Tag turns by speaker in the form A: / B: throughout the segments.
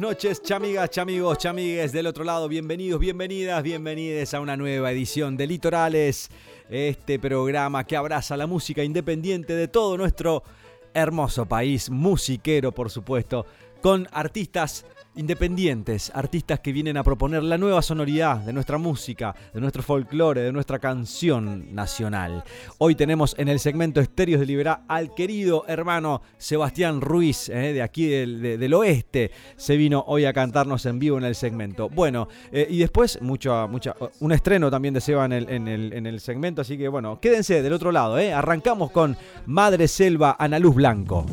A: Noches, chamigas, chamigos, chamigues del otro lado. Bienvenidos, bienvenidas, bienvenidas a una nueva edición de Litorales, este programa que abraza la música independiente de todo nuestro hermoso país, musiquero, por supuesto, con artistas independientes, artistas que vienen a proponer la nueva sonoridad de nuestra música, de nuestro folclore, de nuestra canción nacional. Hoy tenemos en el segmento Estéreos de Liberá al querido hermano Sebastián Ruiz, eh, de aquí del, oeste, se vino hoy a cantarnos en vivo en el segmento. Bueno, eh, y después mucho, mucho, un estreno también de Seba en el, en, el, segmento, así que bueno, quédense del otro lado, eh. arrancamos con Madre Selva Ana Luz Blanco.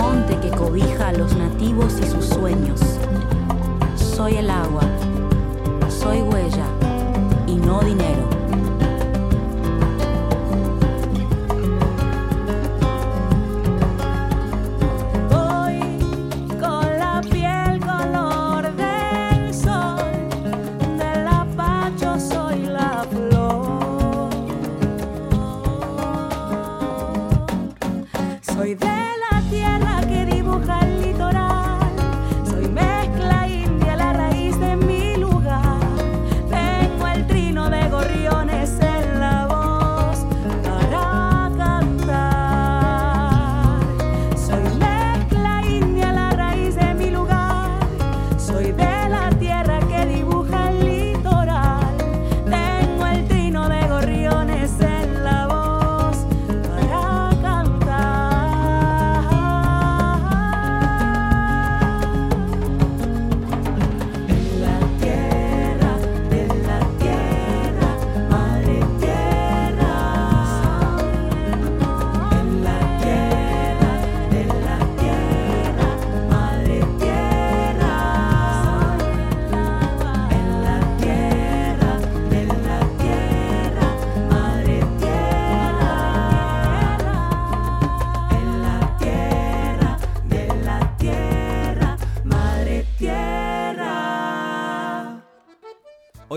B: monte
C: que cobija a los nativos y sus sueños. Soy el agua, soy huella y no dinero.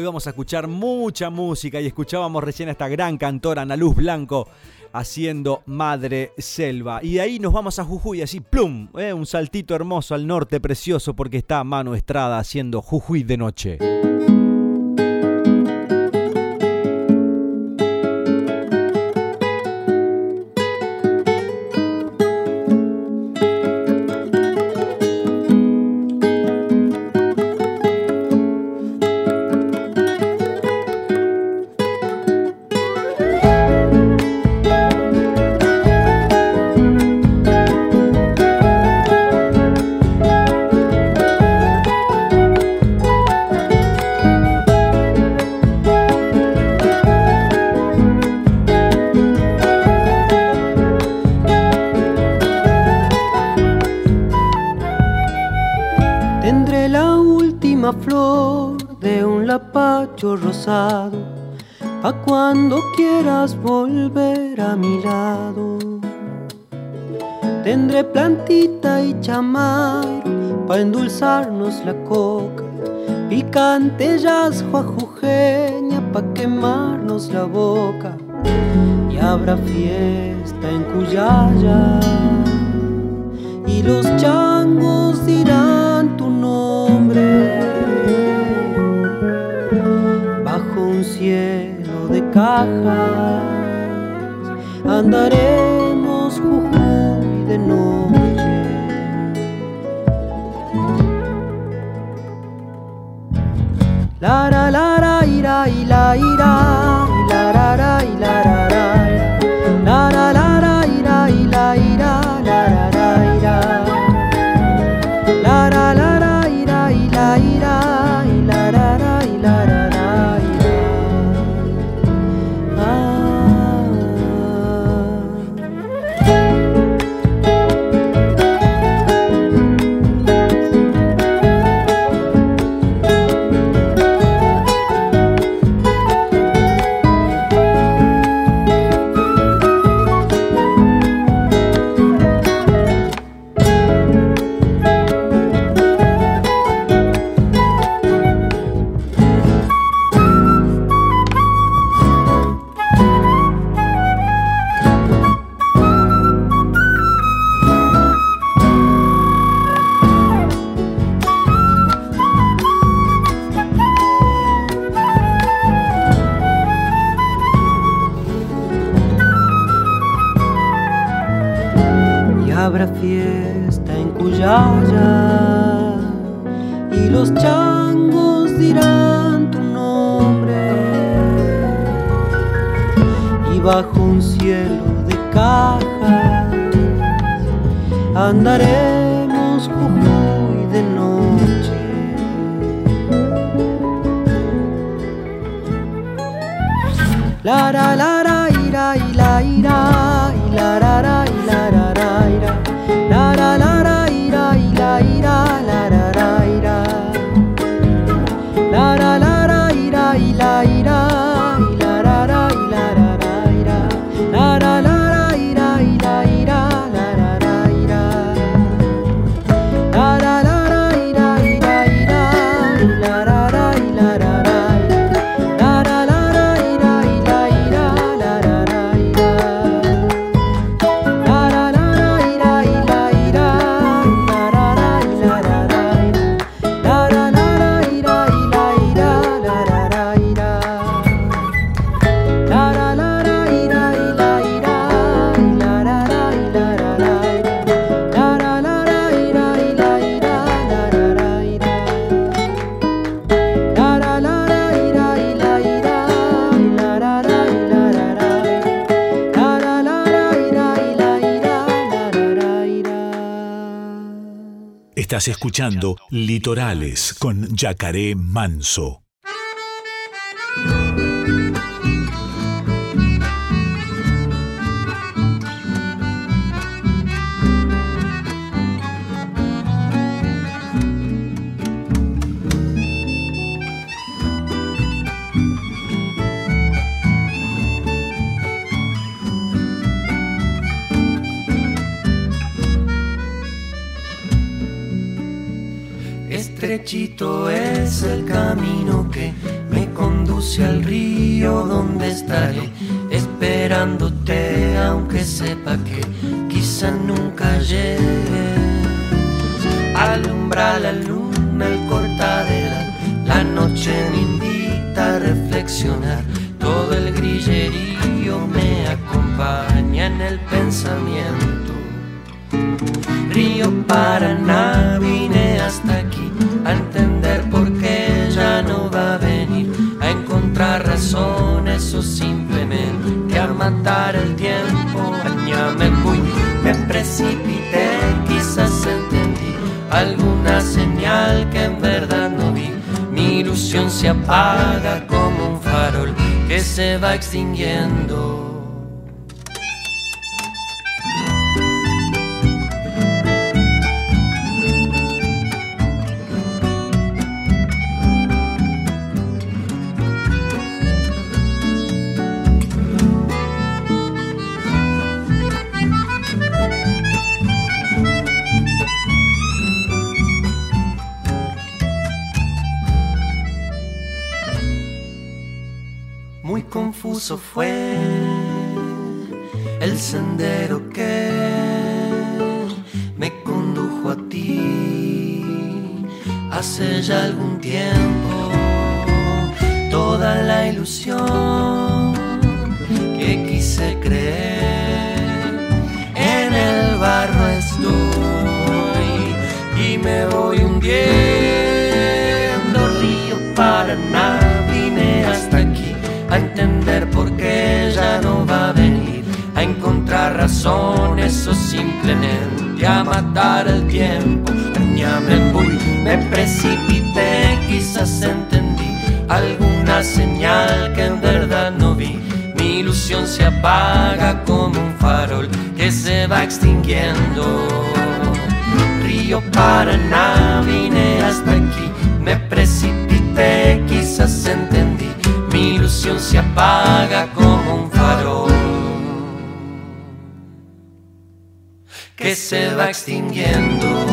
B: Vamos a escuchar mucha música y escuchábamos recién a esta gran cantora Ana Luz Blanco haciendo Madre Selva. Y ahí nos vamos a Jujuy, así, plum, eh, un saltito hermoso al norte, precioso, porque está Mano Estrada haciendo Jujuy de noche.
D: Picante yasjo ira
E: escuchando Litorales con Yacaré Manso.
F: Razones o simplemente a matar el tiempo. me fui, me precipité, quizás entendí alguna señal que en verdad no vi. Mi ilusión se apaga como un farol que se va extinguiendo. Fue el sendero que me condujo a ti hace ya algún tiempo. Toda la ilusión que quise creer en el barro estoy y me voy hundiendo río para nada entender por qué ya no va a venir, a encontrar razones o simplemente a matar el tiempo. Me fui, me precipité, quizás entendí alguna señal que en verdad no vi. Mi ilusión se apaga como un farol que se va extinguiendo. Río Paraná, vine hasta aquí, me precipité, quizás entendí se apaga como un farol que se va extinguiendo.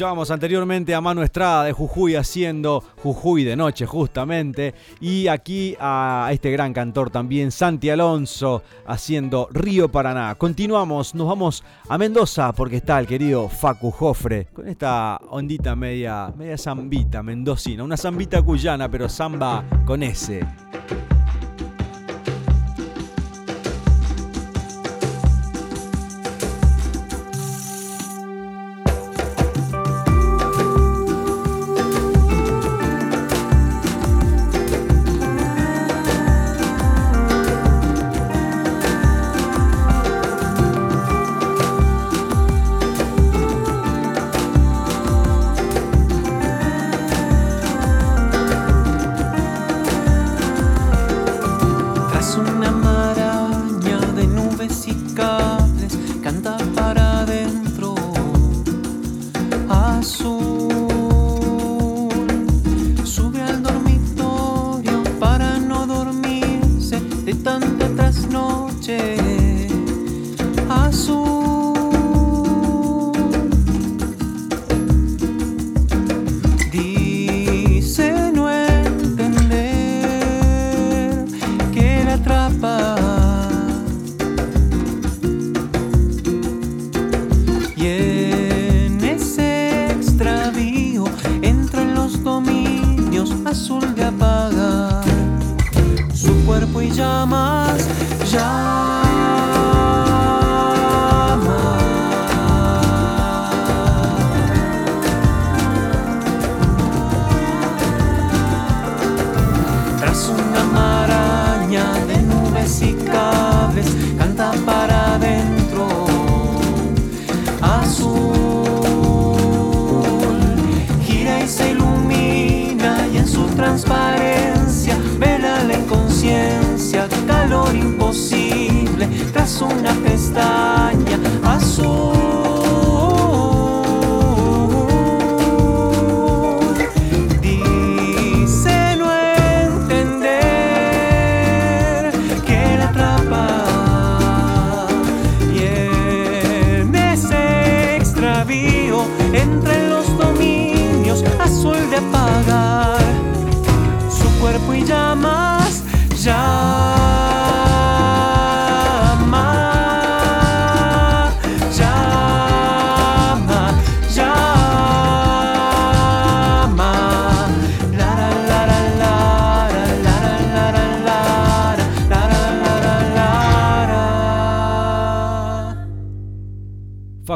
G: Escuchábamos anteriormente a Manu Estrada de Jujuy haciendo Jujuy de noche justamente. Y aquí a este gran cantor también Santi Alonso haciendo Río Paraná. Continuamos, nos vamos a Mendoza porque está el querido Facu Jofre con esta ondita media, media zambita mendocina, una zambita cuyana pero samba con llamas ya. Ese.
F: entre los dominios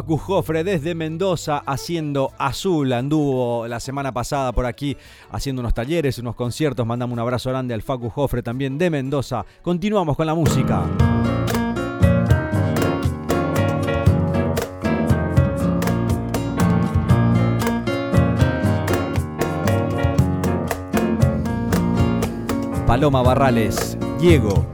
H: Facu Jofre desde Mendoza haciendo Azul. Anduvo la semana pasada por aquí haciendo unos talleres, unos conciertos. Mandamos un abrazo grande al Facu Jofre también de Mendoza. Continuamos con la música. Paloma Barrales, Diego.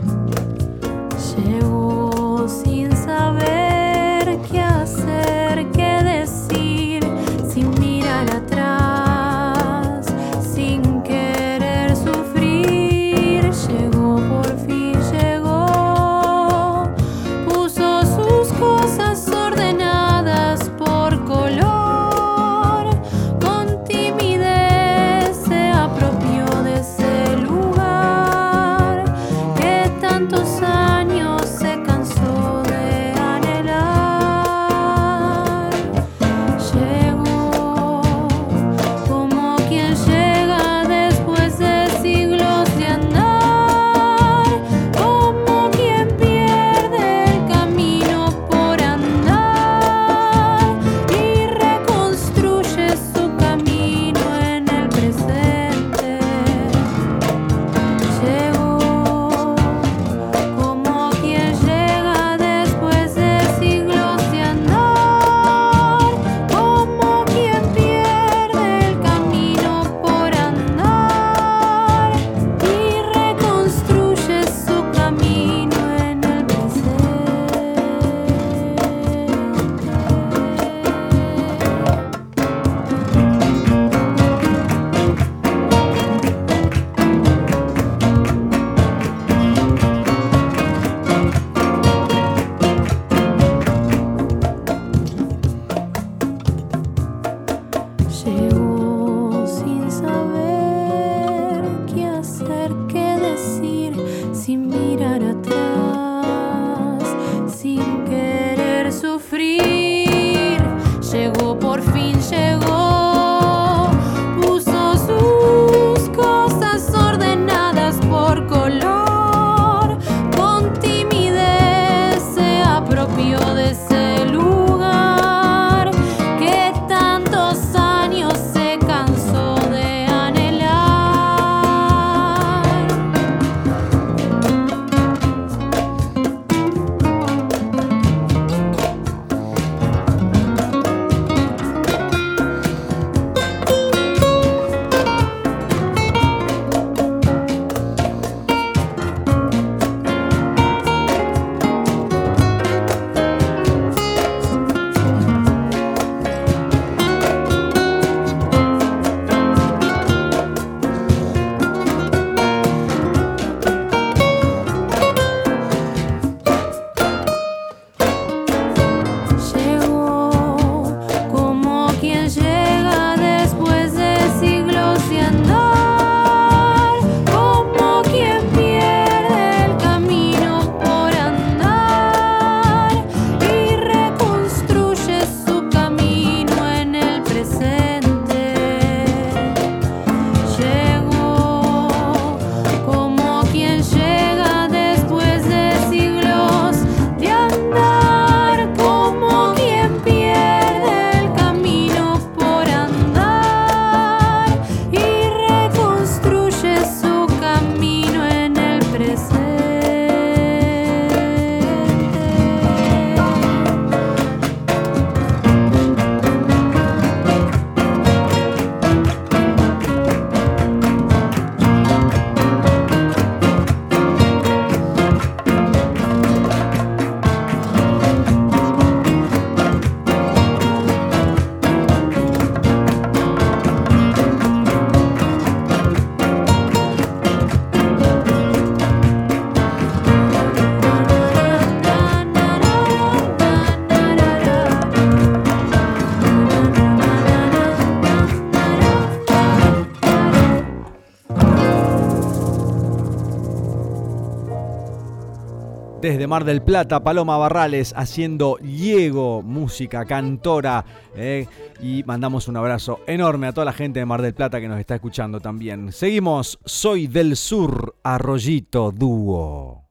B: Desde Mar del Plata, Paloma Barrales haciendo Diego, música, cantora. Eh, y mandamos un abrazo enorme a toda la gente de Mar del Plata que nos está escuchando también. Seguimos, soy del sur, Arroyito Dúo.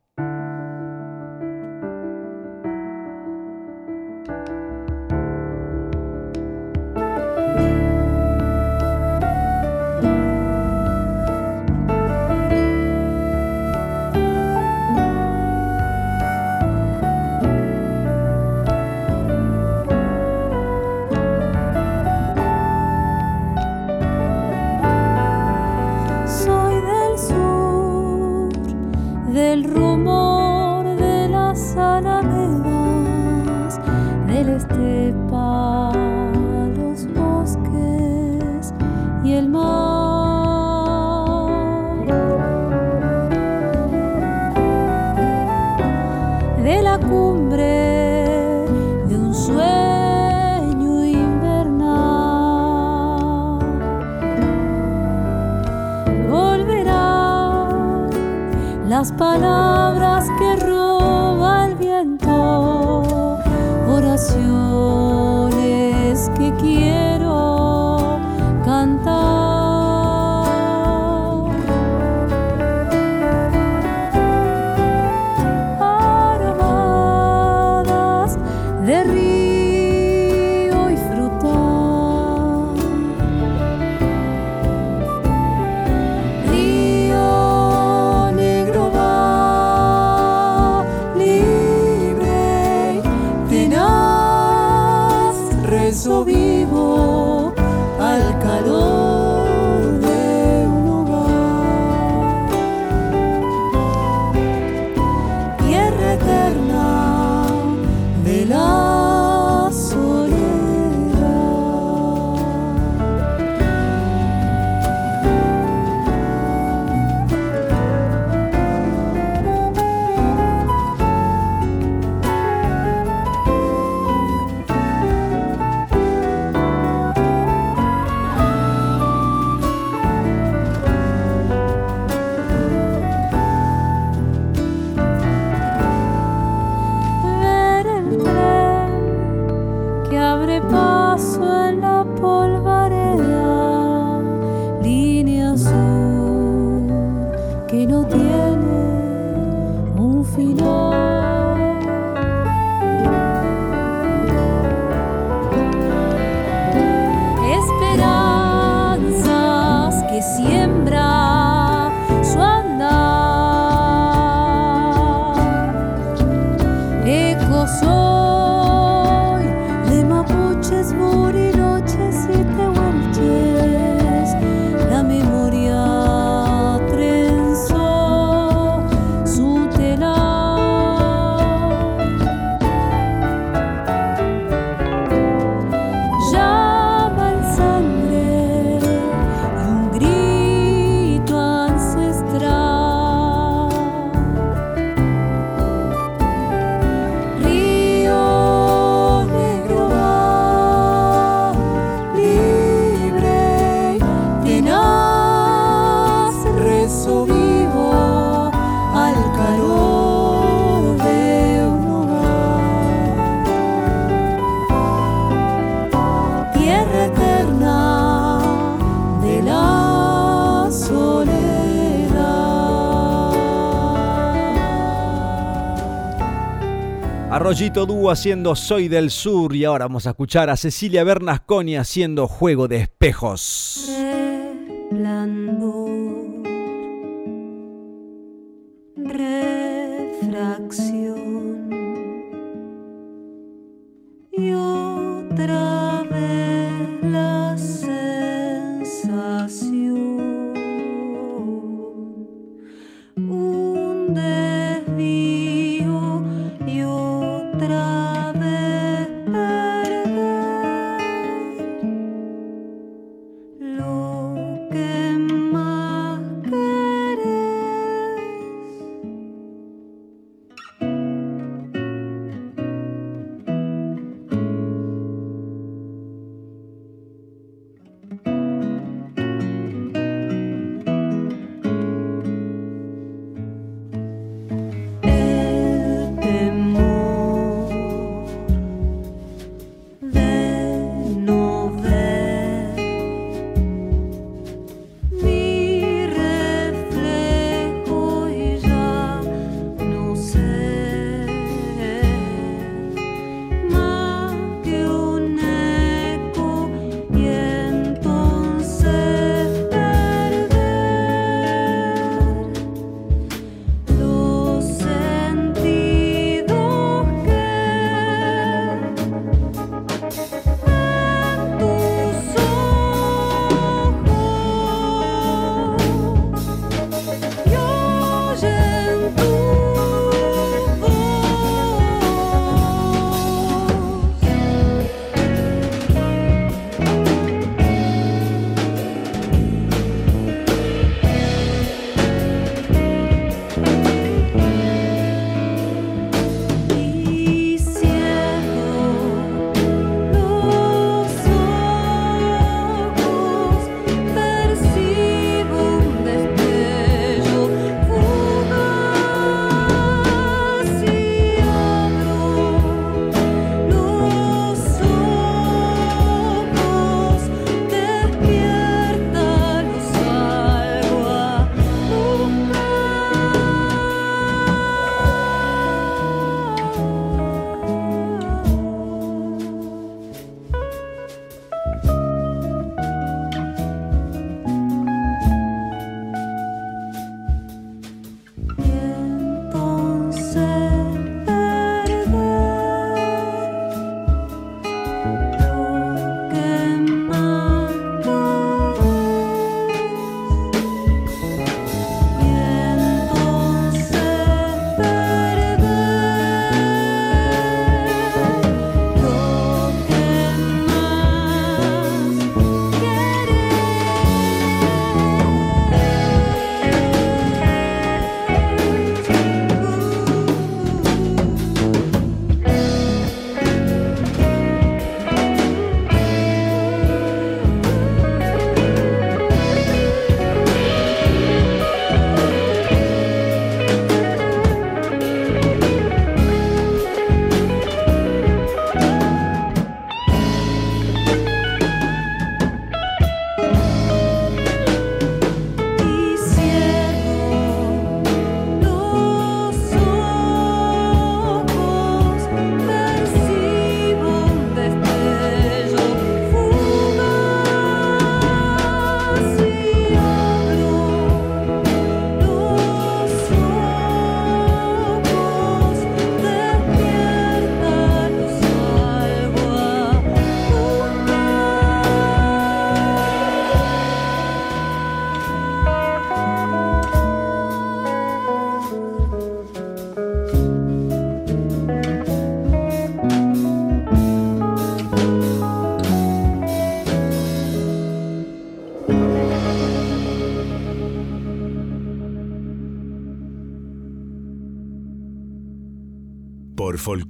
H: palabras que
B: Pollito Dúo haciendo Soy del Sur y ahora vamos a escuchar a Cecilia Bernasconi haciendo Juego de Espejos.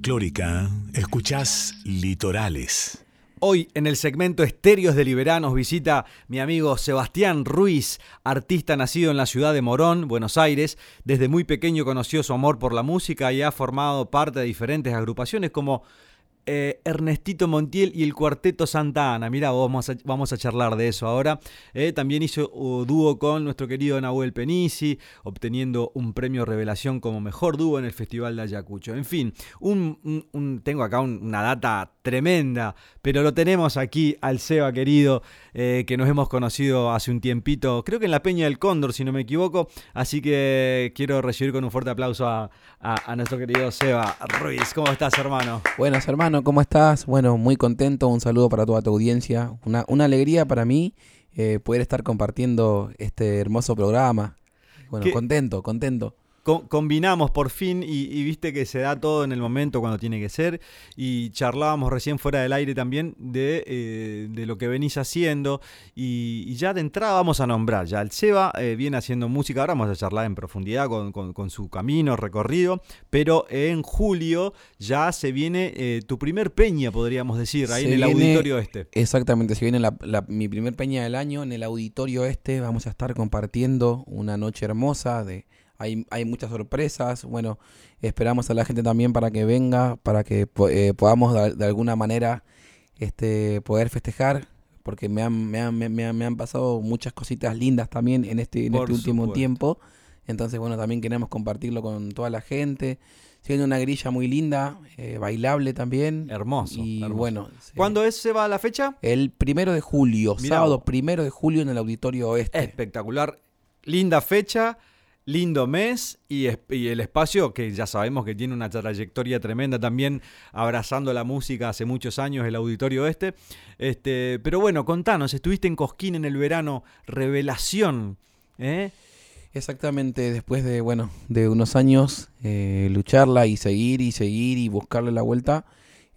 E: Folclórica, escuchás Litorales.
B: Hoy en el segmento Estéreos de Liberanos nos visita mi amigo Sebastián Ruiz, artista nacido en la ciudad de Morón, Buenos Aires. Desde muy pequeño conoció su amor por la música y ha formado parte de diferentes agrupaciones como eh, Ernestito Montiel y el Cuarteto Santa Ana. Mira, vamos a, vamos a charlar de eso ahora. Eh, también hizo uh, dúo con nuestro querido Nahuel Penisi, obteniendo un premio revelación como mejor dúo en el Festival de Ayacucho. En fin, tengo acá una data tremenda, pero lo tenemos aquí al Seba querido, eh, que nos hemos conocido hace un tiempito, creo que en la Peña del Cóndor, si no me equivoco. Así que quiero recibir con un fuerte aplauso a, a nuestro querido Seba Ruiz. ¿Cómo estás, hermano?
I: Buenas, hermano. ¿Cómo estás? Bueno, muy contento, un saludo para toda tu audiencia, una, una alegría para mí eh, poder estar compartiendo este hermoso programa. Bueno, contento, contento
B: combinamos por fin y, viste que se da todo en el momento cuando tiene que ser. Y charlábamos recién fuera del aire también de, eh, lo que venís haciendo. Y, ya de entrada vamos a nombrar, ya el Seba eh, viene haciendo música, ahora vamos a charlar en profundidad con, su camino, recorrido, pero en julio ya se viene eh, tu primer peña, podríamos decir, ahí en el auditorio este.
I: Exactamente, se viene mi primer peña del año en el auditorio este, vamos a estar compartiendo una noche hermosa de hay, hay muchas sorpresas. Bueno, esperamos a la gente también para que venga, para que eh, podamos de, alguna manera este, poder festejar, porque me han, me, han, me, han, pasado muchas cositas lindas también en este, en este último tiempo. Entonces, bueno, también queremos compartirlo con toda la gente. Siendo una grilla muy linda, eh, bailable también.
B: Hermoso.
I: Y bueno.
B: ¿Cuándo es, se va la fecha?
I: El primero de julio, sábado primero de julio en el Auditorio Oeste.
B: Espectacular. Linda fecha lindo mes y, el espacio que ya sabemos que tiene una trayectoria tremenda también abrazando la música hace muchos años, el auditorio este. este pero bueno, contanos, estuviste en Cosquín en el verano, revelación. ¿eh?
I: Exactamente, después de, bueno, de unos años eh, lucharla y seguir y seguir y buscarle la vuelta.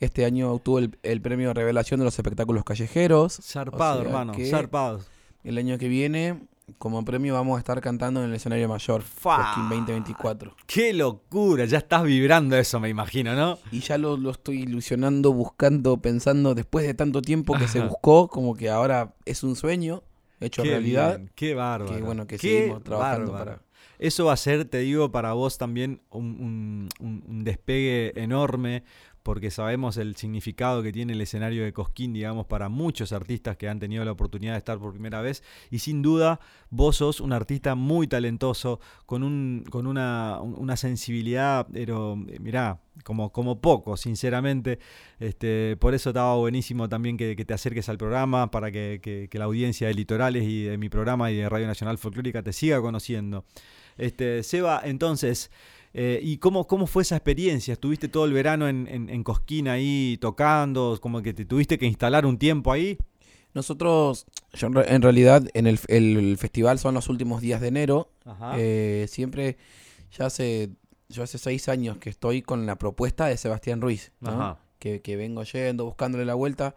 I: Este año obtuvo el, premio Revelación de los espectáculos callejeros.
B: Zarpado, hermano, zarpado.
I: El año que viene como premio vamos a estar cantando en el escenario mayor, Cosquín 2024.
B: ¡Qué locura! Ya estás vibrando eso, me imagino, ¿no?
I: Y ya lo, estoy ilusionando, buscando, pensando, después de tanto tiempo que se buscó, como que ahora es un sueño hecho realidad.
B: ¡Qué bárbaro!
I: Que bueno, que seguimos trabajando para...
B: Eso va a ser, te digo, para vos también un despegue enorme, porque sabemos el significado que tiene el escenario de Cosquín, digamos, para muchos artistas que han tenido la oportunidad de estar por primera vez. Y sin duda, vos sos un artista muy talentoso, con, un, con una, sensibilidad, pero eh, mirá, como, como poco, sinceramente. Este, por eso estaba buenísimo también que, te acerques al programa, para que, que, la audiencia de Litorales y de mi programa y de Radio Nacional Folclórica te siga conociendo. Este, Seba, entonces, eh, ¿Y cómo, cómo fue esa experiencia? ¿Estuviste todo el verano en, en, Cosquín ahí tocando? ¿Como que te tuviste que instalar un tiempo ahí?
I: Nosotros, yo en realidad, en el, el festival son los últimos días de enero. Eh, siempre, ya hace, yo hace seis años que estoy con la propuesta de Sebastián Ruiz, que, que, vengo yendo, buscándole la vuelta.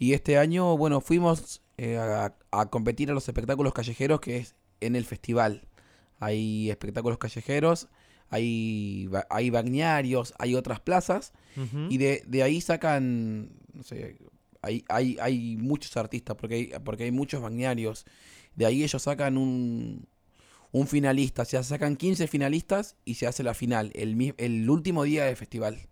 I: Y este año, bueno, fuimos eh, a, a, competir a los espectáculos callejeros, que es en el festival. Hay espectáculos callejeros hay, hay bagnarios, hay otras plazas, y de, de, ahí sacan, no sé, hay, hay, hay muchos artistas, porque hay, porque hay muchos bagnarios, de ahí ellos sacan un, un finalista, o sea, sacan 15 finalistas y se hace la final, el, el último día del festival.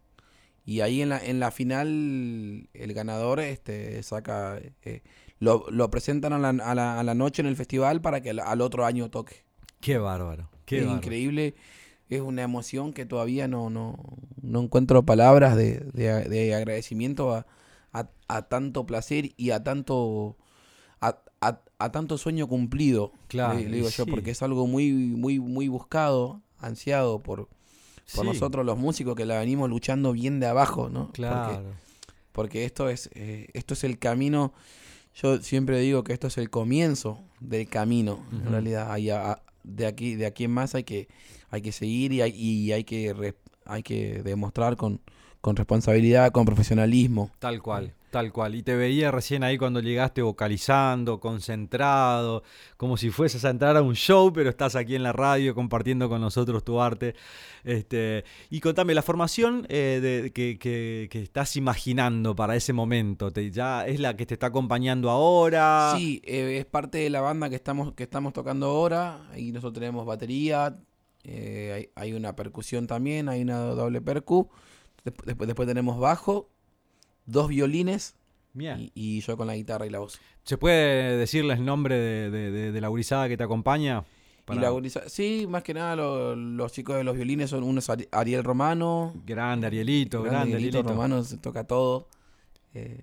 I: Y ahí en la, en la final el ganador este, saca, eh, lo, lo, presentan a la, a, la, a la, noche en el festival para que al, otro año toque.
B: Qué bárbaro. Qué es
I: increíble es una emoción que todavía no, no, no encuentro palabras de, de, agradecimiento a, a, tanto placer y a tanto a, a tanto sueño cumplido, claro, le, digo yo, porque es algo muy, muy, muy buscado, ansiado por, por nosotros los músicos que la venimos luchando bien de abajo, ¿no?
B: Claro.
I: Porque, esto es, eh, esto es el camino. Yo siempre digo que esto es el comienzo del camino, en realidad. Hay, de aquí, de aquí en más hay que hay que seguir y hay, y hay que hay que demostrar con, con responsabilidad, con profesionalismo.
B: Tal cual. Tal cual. Y te veía recién ahí cuando llegaste vocalizando, concentrado, como si fueses a entrar a un show, pero estás aquí en la radio compartiendo con nosotros tu arte. Este, y contame, la formación eh, de, que, estás imaginando para ese momento, te, ¿ya es la que te está acompañando ahora?
I: Sí, eh, es parte de la banda que estamos, que estamos tocando ahora. Y nosotros tenemos batería, eh, hay, una percusión también, hay una doble percu. Después, después tenemos bajo dos violines y, yo con la guitarra y la voz.
B: ¿Se puede decirles el nombre de, la gurizada que te acompaña?
I: sí, más que nada los chicos de los violines son uno es Ariel Romano.
B: Grande Arielito, grande,
I: Arielito. Romano se toca todo. Eh,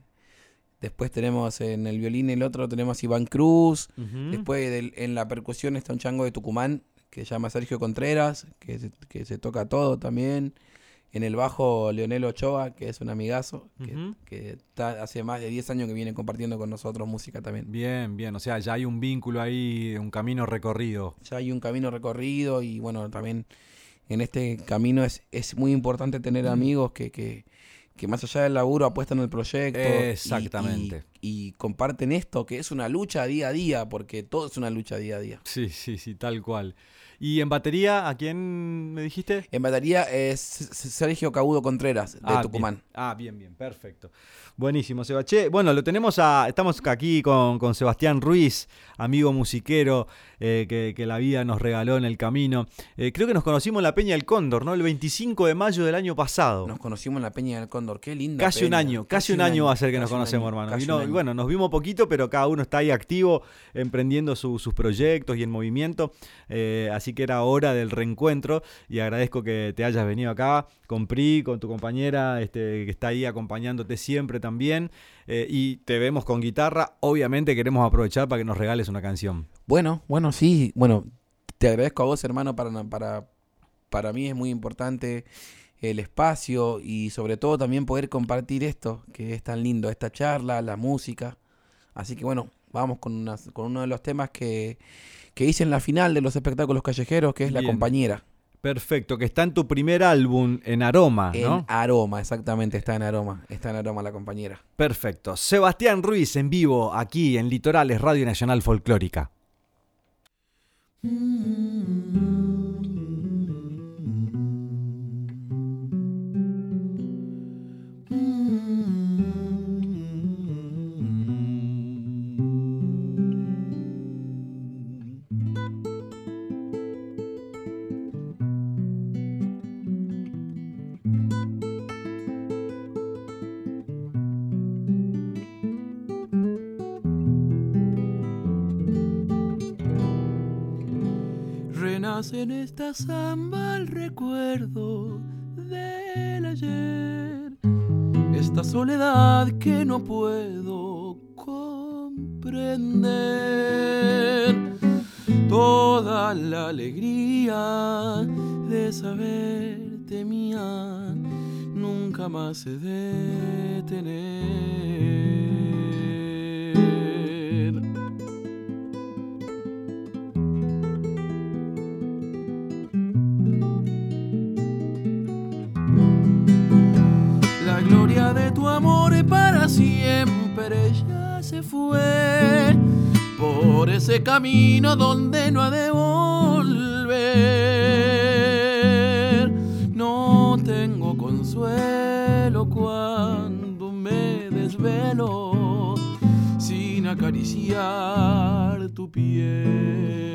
I: después tenemos en el violín el otro tenemos Iván Cruz. Después en la percusión está un chango de Tucumán que se llama Sergio Contreras, que que se toca todo también. En el bajo, Leonel Ochoa, que es un amigazo, que, está hace más de 10 años que viene compartiendo con nosotros música también.
B: Bien, bien, o sea, ya hay un vínculo ahí, un camino recorrido.
I: Ya hay un camino recorrido y bueno, también en este camino es, es muy importante tener amigos que, que, que, más allá del laburo apuestan en el proyecto.
B: Exactamente.
I: Y, y, comparten esto, que es una lucha día a día, porque todo es una lucha día a día.
B: Sí, sí, sí, tal cual. ¿Y en batería a quién me dijiste?
I: En batería es Sergio Cabudo Contreras, de ah, Tucumán.
B: Ah, bien, bien, perfecto. Buenísimo, Sebastián. Bueno, lo tenemos a. Estamos aquí con, con Sebastián Ruiz, amigo musiquero eh, que, la vida nos regaló en el camino. Eh, creo que nos conocimos en la Peña del Cóndor, ¿no? El 25 de mayo del año pasado.
I: Nos conocimos en la Peña del Cóndor, qué linda.
B: Casi un año, casi, un año, va a ser que nos conocemos, hermano. Y, bueno, nos vimos poquito, pero cada uno está ahí activo, emprendiendo sus proyectos y en movimiento. Eh, así que era hora del reencuentro y agradezco que te hayas venido acá con Pri, con tu compañera, este, que está ahí acompañándote siempre también. Eh, y te vemos con guitarra. Obviamente queremos aprovechar para que nos regales una canción.
I: Bueno, bueno, sí. Bueno, te agradezco a vos, hermano, para, para, para mí es muy importante el espacio y sobre todo también poder compartir esto, que es tan lindo, esta charla, la música. Así que bueno, vamos con, con uno de los temas que, que hice en la final de los espectáculos callejeros, que es La Compañera.
B: Perfecto, que está en tu primer álbum, en Aroma, ¿no?
I: En Aroma, exactamente, está en Aroma. Está en Aroma la compañera.
B: Perfecto. Sebastián Ruiz en vivo, aquí en Litorales, Radio Nacional Folclórica.
J: En esta samba el recuerdo del ayer, esta soledad que no puedo comprender, toda la alegría de saberte mía, nunca más se detener. Siempre ya se fue por ese camino donde no ha de volver. No tengo consuelo cuando me desvelo sin acariciar tu piel.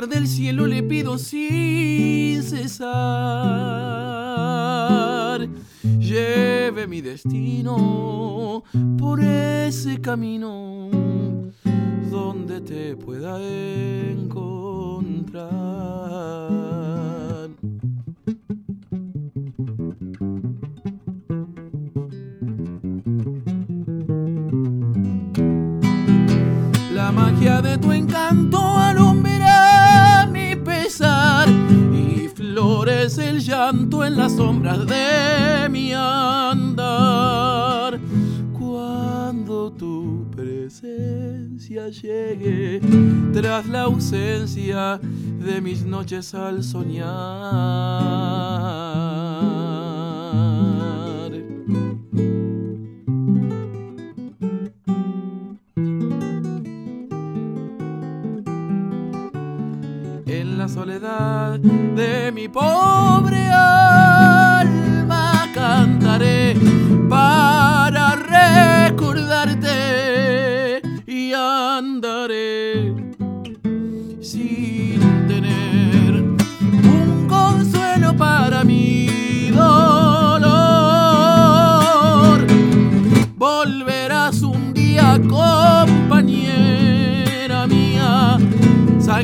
J: Del cielo le pido sin cesar. Lleve mi destino por ese camino donde te pueda encontrar. En las sombras de mi andar. Cuando tu presencia llegue tras la ausencia de mis noches al soñar.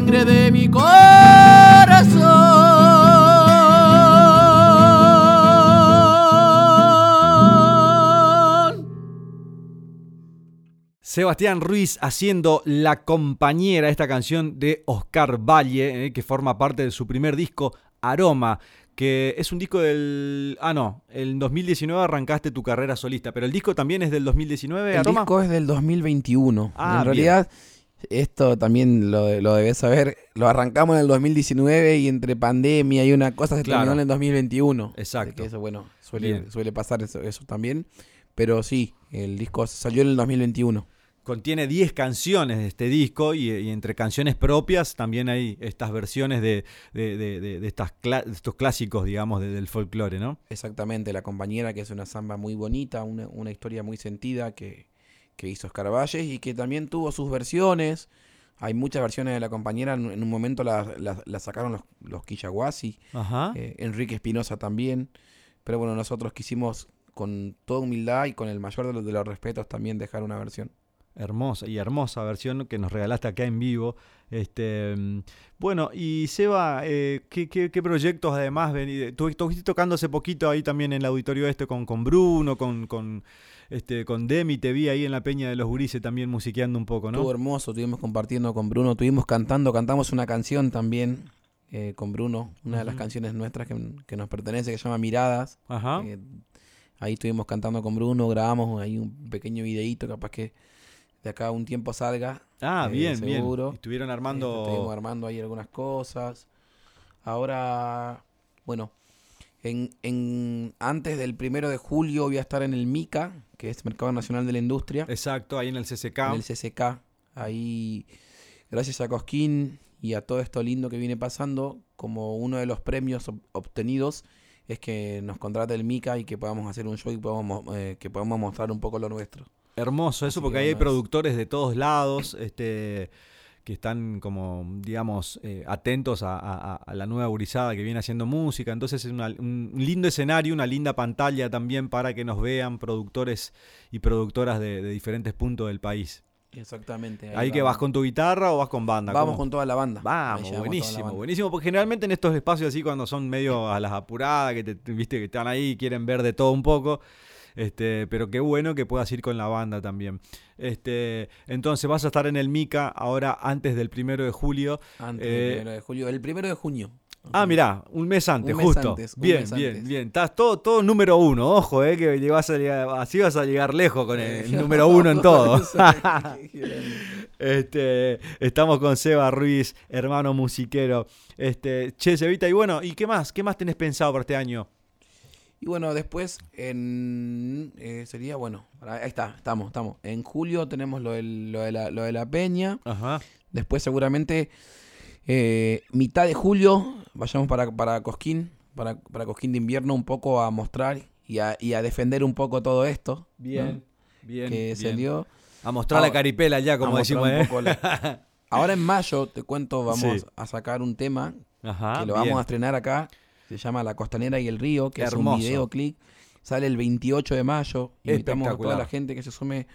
J: Sangre de mi corazón.
B: Sebastián Ruiz haciendo la compañera, esta canción de Oscar Valle, eh, que forma parte de su primer disco, Aroma, que es un disco del... Ah, no, el 2019 arrancaste tu carrera solista, pero el disco también es del 2019,
I: El
B: Aroma.
I: disco es del 2021.
B: Ah,
I: en realidad, esto también lo, lo debes saber. Lo arrancamos en el 2019 y entre pandemia y una cosa se
B: Claro.
I: terminó en el 2021.
B: Exacto.
I: Eso, bueno, suele,
B: Bien.
I: suele pasar eso, eso también. Pero sí, el disco salió en el 2021.
B: Contiene 10 canciones de este disco y, y entre canciones propias también hay estas versiones de, de- de- de- estas estos clásicos, digamos, de- del folclore, ¿no?
I: Exactamente, La Compañera, que es una samba muy bonita, una, una historia muy sentida que, que hizo Oscar Valles y que también tuvo sus versiones. Hay muchas versiones de La Compañera, en, un momento la, la- la sacaron los, los Quillaguasi,
B: Ajá.
I: eh, Enrique Espinosa también. Pero bueno, nosotros quisimos con toda humildad y con el mayor de los, de los respetos también dejar una versión.
B: Hermosa y hermosa versión que nos regalaste acá en vivo. Este, bueno, y Seba, eh, ¿qué, qué, qué proyectos además? vení- Tú estuviste tocando hace poquito ahí también en el auditorio este con, con Bruno, con, con, este, con Demi, te vi ahí en la Peña de los Gurises también musiqueando un poco,
I: Estuvo
B: ¿no?
I: hermoso, estuvimos compartiendo con Bruno, estuvimos cantando, cantamos una canción también eh, con Bruno, una de las canciones nuestras que, que nos pertenece, que se llama Miradas.
B: Ajá.
I: Eh, ahí estuvimos cantando con Bruno, grabamos ahí un pequeño videíto, capaz que de acá un tiempo salga.
B: Ah,
I: eh,
B: bien, bien.
I: seguro.
B: Estuvieron
I: Este, Estuvimos
B: armando...
I: armando ahí algunas cosas. Ahora, bueno, en, en- antes del primero de julio voy a estar en el MICA, que es Mercado Nacional de la Industria,
B: Exacto, ahí en el CCK.
I: en el CCK. Ahí, gracias a Cosquín y a todo esto lindo que viene pasando, como uno de los premios ob- obtenidos es que nos contrate el MICA y que podamos hacer un show y podamos, eh, que podamos mostrar un poco lo nuestro.
B: Hermoso eso,
I: Así
B: porque
I: que
B: ahí hay productores de todos lados, este, que están como, digamos, eh, atentos a, a- a la nueva gurizada que viene haciendo música. Entonces es una- un lindo escenario, una linda pantalla también para que nos vean productores y productoras de, de diferentes puntos del país.
I: Exactamente.
B: Ahí, que vas con tu guitarra o vas con banda.
I: Vamos
B: ¿Cómo?
I: con toda la banda.
B: Vamos, buenísimo,
I: banda.
B: buenísimo, porque generalmente en estos espacios así cuando son medio a las apuradas, que te, te- viste que están ahí y quieren ver de todo un poco, este, pero qué bueno que puedas ir con la banda también. Este, entonces vas a estar en el Mica ahora antes del primero de julio.
I: Antes
B: Eh,
I: del primero de julio. El primero de junio.
B: Ah, mirá, un mes antes,
I: Un mes
B: justo.
I: antes, un
B: bien,
I: mes
B: bien,
I: antes.
B: bien. Estás todo, todo número uno, ojo, eh, que vas a llegar- así vas a llegar lejos con el número uno en todo. Este, estamos con Seba Ruiz, hermano musiquero. Este, che, Sebita, y bueno, ¿y qué más? ¿Qué más tenés pensado para este año?
I: Y bueno, después en, eh, sería, bueno, ahí está, estamos, estamos. En julio tenemos lo, del- lo de, la, lo de la peña.
B: Ajá.
I: Después seguramente eh, mitad de julio vayamos para, para Cosquín, para, para Cosquín de invierno un poco a mostrar y a, y a defender un poco todo esto
B: Bien,
I: ¿no?
B: bien.
I: que se dio.
B: A mostrar la caripela ya, como decimos, ¿eh?
I: la- Ahora en mayo, te cuento, vamos
B: Sí.
I: a sacar un tema
B: Ajá.
I: que lo
B: bien.
I: vamos a estrenar acá. Se llama La Costanera y el Río, que es un videoclip. Sale el 28 de mayo. Invitamos a toda la gente que se sume.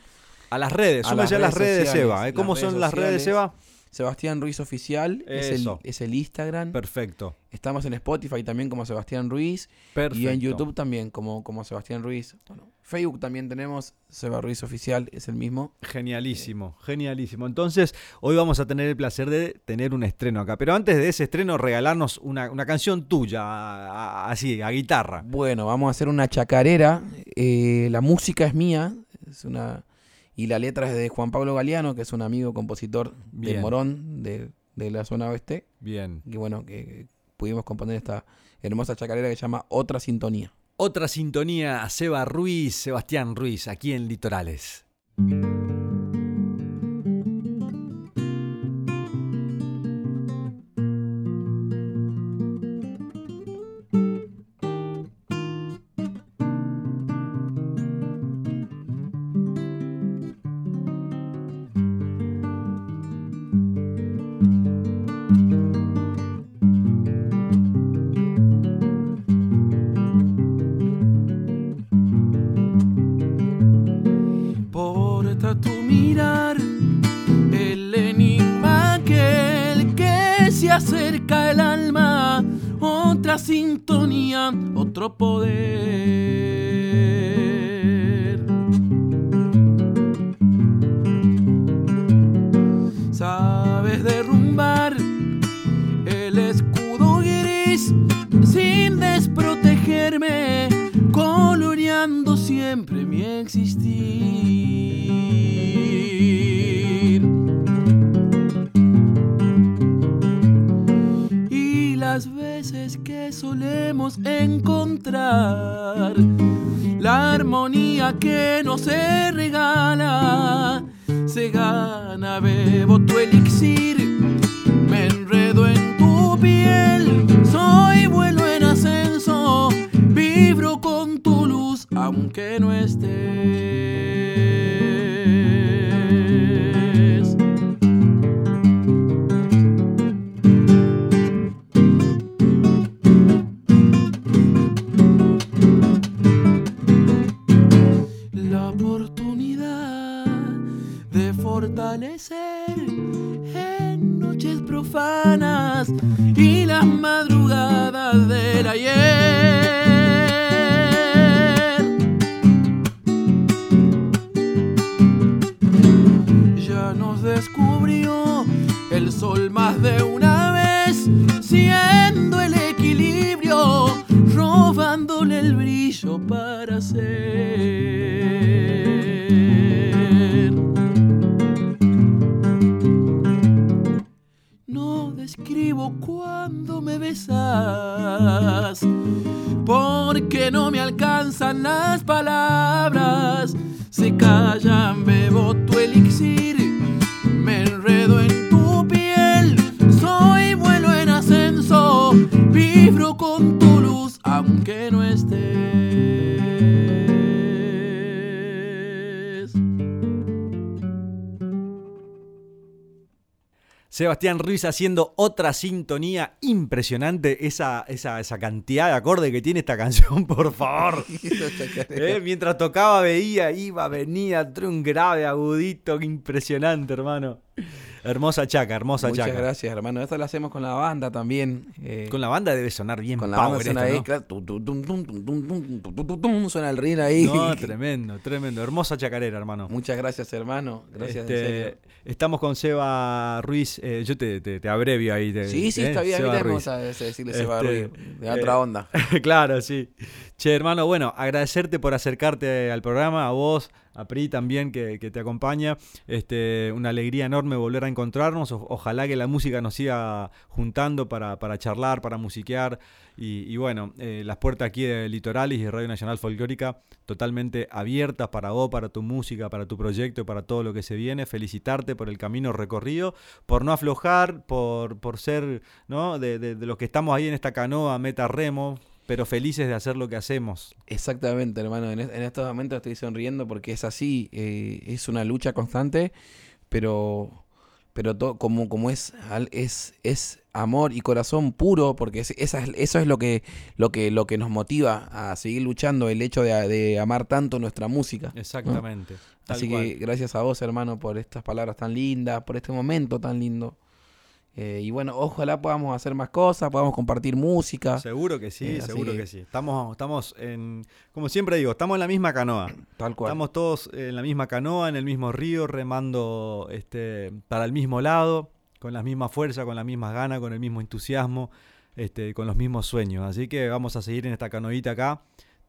B: A las redes,
I: a
B: súmese
I: las
B: a las
I: redes
B: de Seba. ¿eh?
I: las
B: ¿Cómo son las redes de. Seba?
I: Sebastián Ruiz Oficial es el, es el Instagram.
B: Perfecto.
I: Estamos en Spotify también como Sebastián Ruiz.
B: Perfecto.
I: Y en YouTube también como, como Sebastián Ruiz. Bueno, Facebook también tenemos Seba Ruiz Oficial, es el mismo.
B: Genialísimo, genialísimo. Entonces, hoy vamos a tener el placer de tener un estreno acá. Pero antes de ese estreno, regalarnos una, una canción tuya, a- a- así, a guitarra.
I: Bueno, vamos a hacer una chacarera. eh, la música es mía. Es una. Y la letra es de Juan Pablo Galeano, que es un amigo compositor de
B: Bien.
I: Morón, de, de la zona oeste.
B: Bien.
I: Y bueno, que pudimos componer esta hermosa chacarera que se llama Otra Sintonía.
B: Otra sintonía, Seba Ruiz, Sebastián Ruiz, aquí en Litorales.
J: Con tu luz aunque no estés.
B: Sebastián Ruiz haciendo otra sintonía impresionante. Esa, esa, esa cantidad de acordes que tiene esta canción, por favor. Eh, Mientras tocaba, veía, iba, venía, un grave agudito, impresionante, hermano. Hermosa chaca, hermosa
I: Muchas
B: chaca.
I: Muchas gracias, hermano. Esto lo hacemos con la banda también.
B: Con la banda debe sonar bien
I: con la banda
B: power
I: suena el rin ahí.
B: No, tremendo, tremendo. Hermosa chacarera, hermano.
I: Muchas gracias, hermano. Gracias,
B: este. Estamos con Seba Ruiz. Yo te, te, abrevio ahí. Te,
I: sí, sí, está bien.
B: Seba
I: decirle Seba Ruiz. De otra onda.
B: claro, sí. Che, hermano, bueno, agradecerte por acercarte al programa, a vos, a Pri también que, que te acompaña. Este, una alegría enorme volver a encontrarnos. Ojalá que la música nos siga juntando para, para charlar, para musiquear. Y, y bueno, eh, las puertas aquí de Litorales y Radio Nacional Folclórica totalmente abiertas para vos, para tu música, para tu proyecto para todo lo que se viene. Felicitarte por el camino recorrido, por no aflojar, por, por ser ¿no? de, de- de los que estamos ahí en esta canoa, meta remo, pero felices de hacer lo que hacemos.
I: Exactamente, hermano. En, es- en estos momentos estoy sonriendo porque es así. eh, es una lucha constante, pero pero como, como es, es, es amor y corazón puro, porque eso es lo que, lo, que, lo que nos motiva a seguir luchando, el hecho de, amar tanto nuestra música.
B: Exactamente.
I: Así que gracias a vos, hermano, por estas palabras tan lindas, por este momento tan lindo. Eh, y bueno, ojalá podamos hacer más cosas, podamos compartir música.
B: Seguro que sí, eh, seguro que... sí. Estamos, estamos en, como siempre digo, estamos en la misma canoa.
I: Tal cual.
B: Estamos todos en la misma canoa, en el mismo río, remando este, para el mismo lado, con la misma fuerza, con las mismas ganas, con el mismo entusiasmo, este, con los mismos sueños. Así que vamos a seguir en esta canoita acá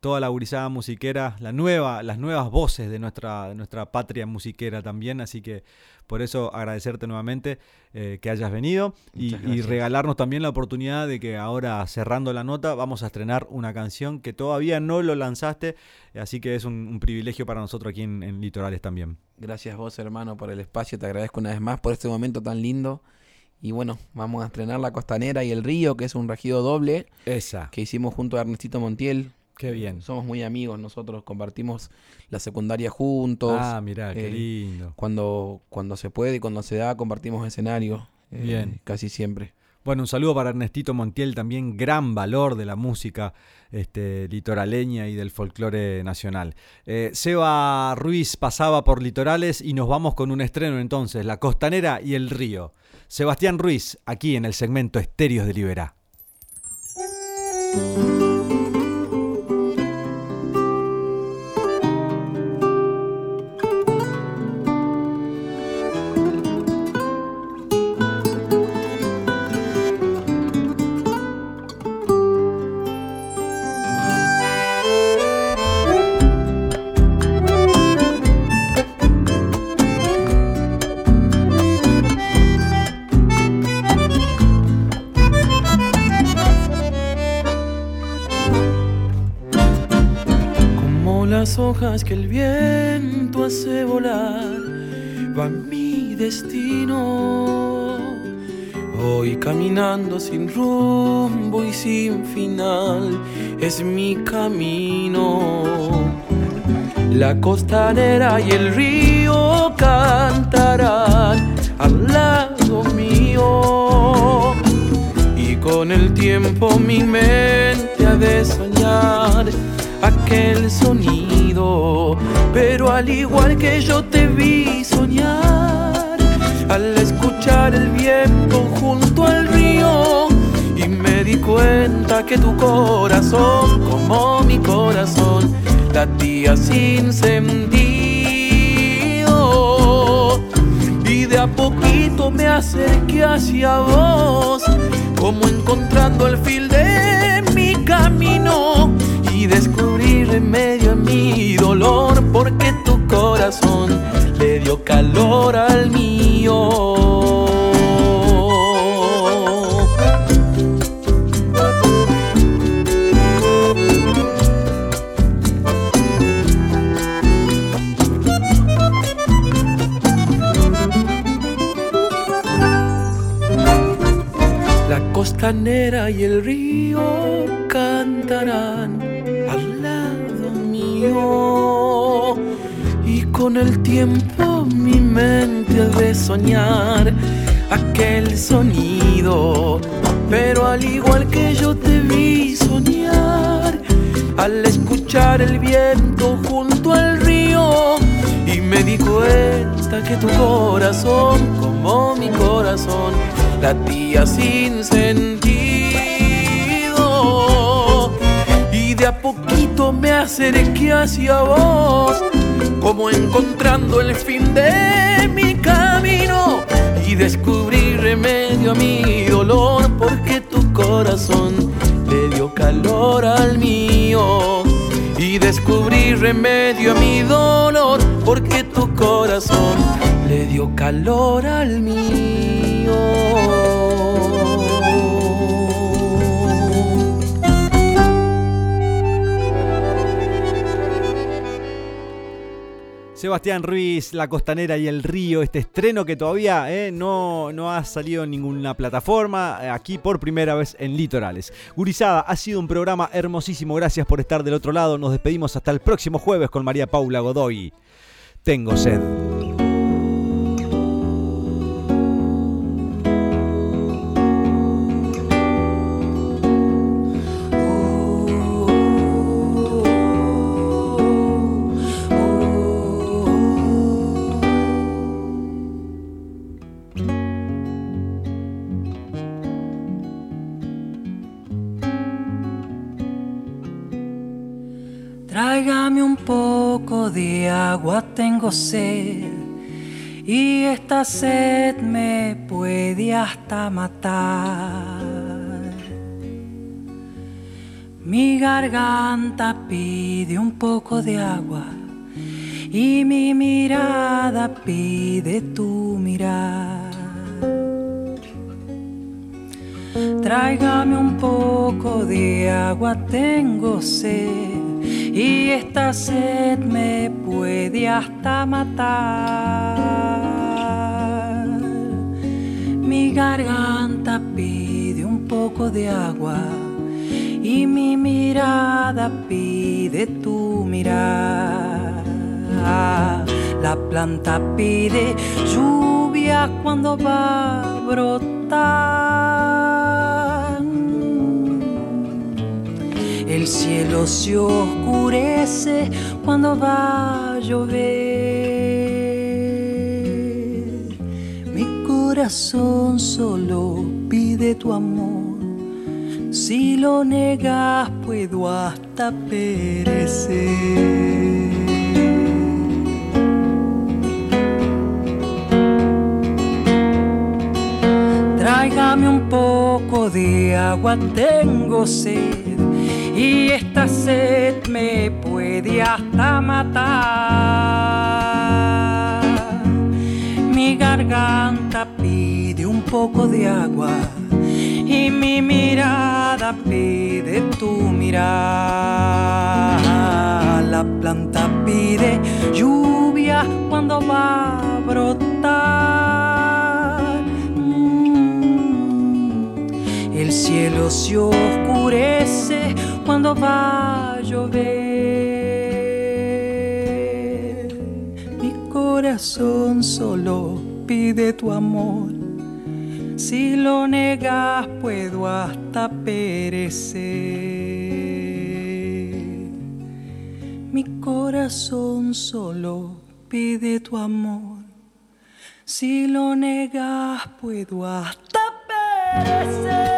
B: toda la gurizada musiquera, la nueva, las nuevas voces de nuestra, nuestra patria musiquera también. Así que por eso agradecerte nuevamente eh, que hayas venido y, regalarnos también la oportunidad de que ahora cerrando la nota vamos a estrenar una canción que todavía no lo lanzaste. Así que es un, privilegio para nosotros aquí en, en Litorales también.
I: Gracias vos hermano por el espacio, te agradezco una vez más por este momento tan lindo. Y bueno, vamos a estrenar La Costanera y El Río, que es un regido doble.
B: Esa.
I: Que hicimos junto a Ernestito Montiel,
B: Qué bien.
I: Somos muy amigos nosotros, compartimos la secundaria juntos.
B: Ah, mira, qué eh, lindo.
I: Cuando, cuando se puede y cuando se da, compartimos escenario. Eh, bien. Casi siempre.
B: Bueno, un saludo para Ernestito Montiel, también gran valor de la música este, litoraleña y del folclore nacional. Eh, Seba Ruiz pasaba por litorales y nos vamos con un estreno entonces, La Costanera y el Río. Sebastián Ruiz, aquí en el segmento Estéreos de Liberá.
J: Que el viento hace volar va mi destino. Hoy caminando sin rumbo y sin final es mi camino. La costanera y el río cantarán al lado mío. Y con el tiempo mi mente ha de soñar aquel sonido, pero al igual que yo te vi soñar, al escuchar el viento junto al río, y me di cuenta que tu corazón, como mi corazón, latía sin sentido. Y de a poquito me acerqué hacia vos, como encontrando el fil de porque tu corazón le dio calor al mío. La costanera y el río cantarán y con el tiempo mi mente de soñar aquel sonido. Pero al igual que yo te vi soñar, al escuchar el viento junto al río, y me di cuenta que tu corazón, como mi corazón, latía sin sentido. Y de a poquito me acerqué hacia vos, como encontrando el fin de mi camino y descubrí remedio a mi dolor porque tu corazón le dio calor al mío. Y descubrí remedio a mi dolor porque tu corazón le dio calor al mío.
B: Sebastián Ruiz, La Costanera y el Río, este estreno que todavía eh, no, no ha salido en ninguna plataforma, eh, aquí por primera vez en Litorales. Gurizada, ha sido un programa hermosísimo, gracias por estar del otro lado, nos despedimos hasta el próximo jueves con María Paula Godoy. Tengo sed.
H: Agua, tengo sed. Y esta sed me puede hasta matar. Mi garganta pide un poco de agua y mi mirada pide tu mirar. Tráigame un poco de agua, tengo sed y esta sed me puede hasta matar. Mi garganta pide un poco de agua y mi mirada pide tu mirar. La planta pide lluvia cuando va a brotar. Cielo se oscurece cuando va a llover. Mi corazón solo pide tu amor. Si lo negas puedo hasta perecer. Tráigame un poco de agua, tengo sed. Y esta sed me puede hasta matar. Mi garganta pide un poco de agua. Y mi mirada pide tu mirada. La planta pide lluvia cuando va a brotar. El cielo se oscurece cuando va a llover. Mi corazón solo pide tu amor. Si lo negas puedo hasta perecer. Mi corazón solo pide tu amor. Si lo negas puedo hasta perecer.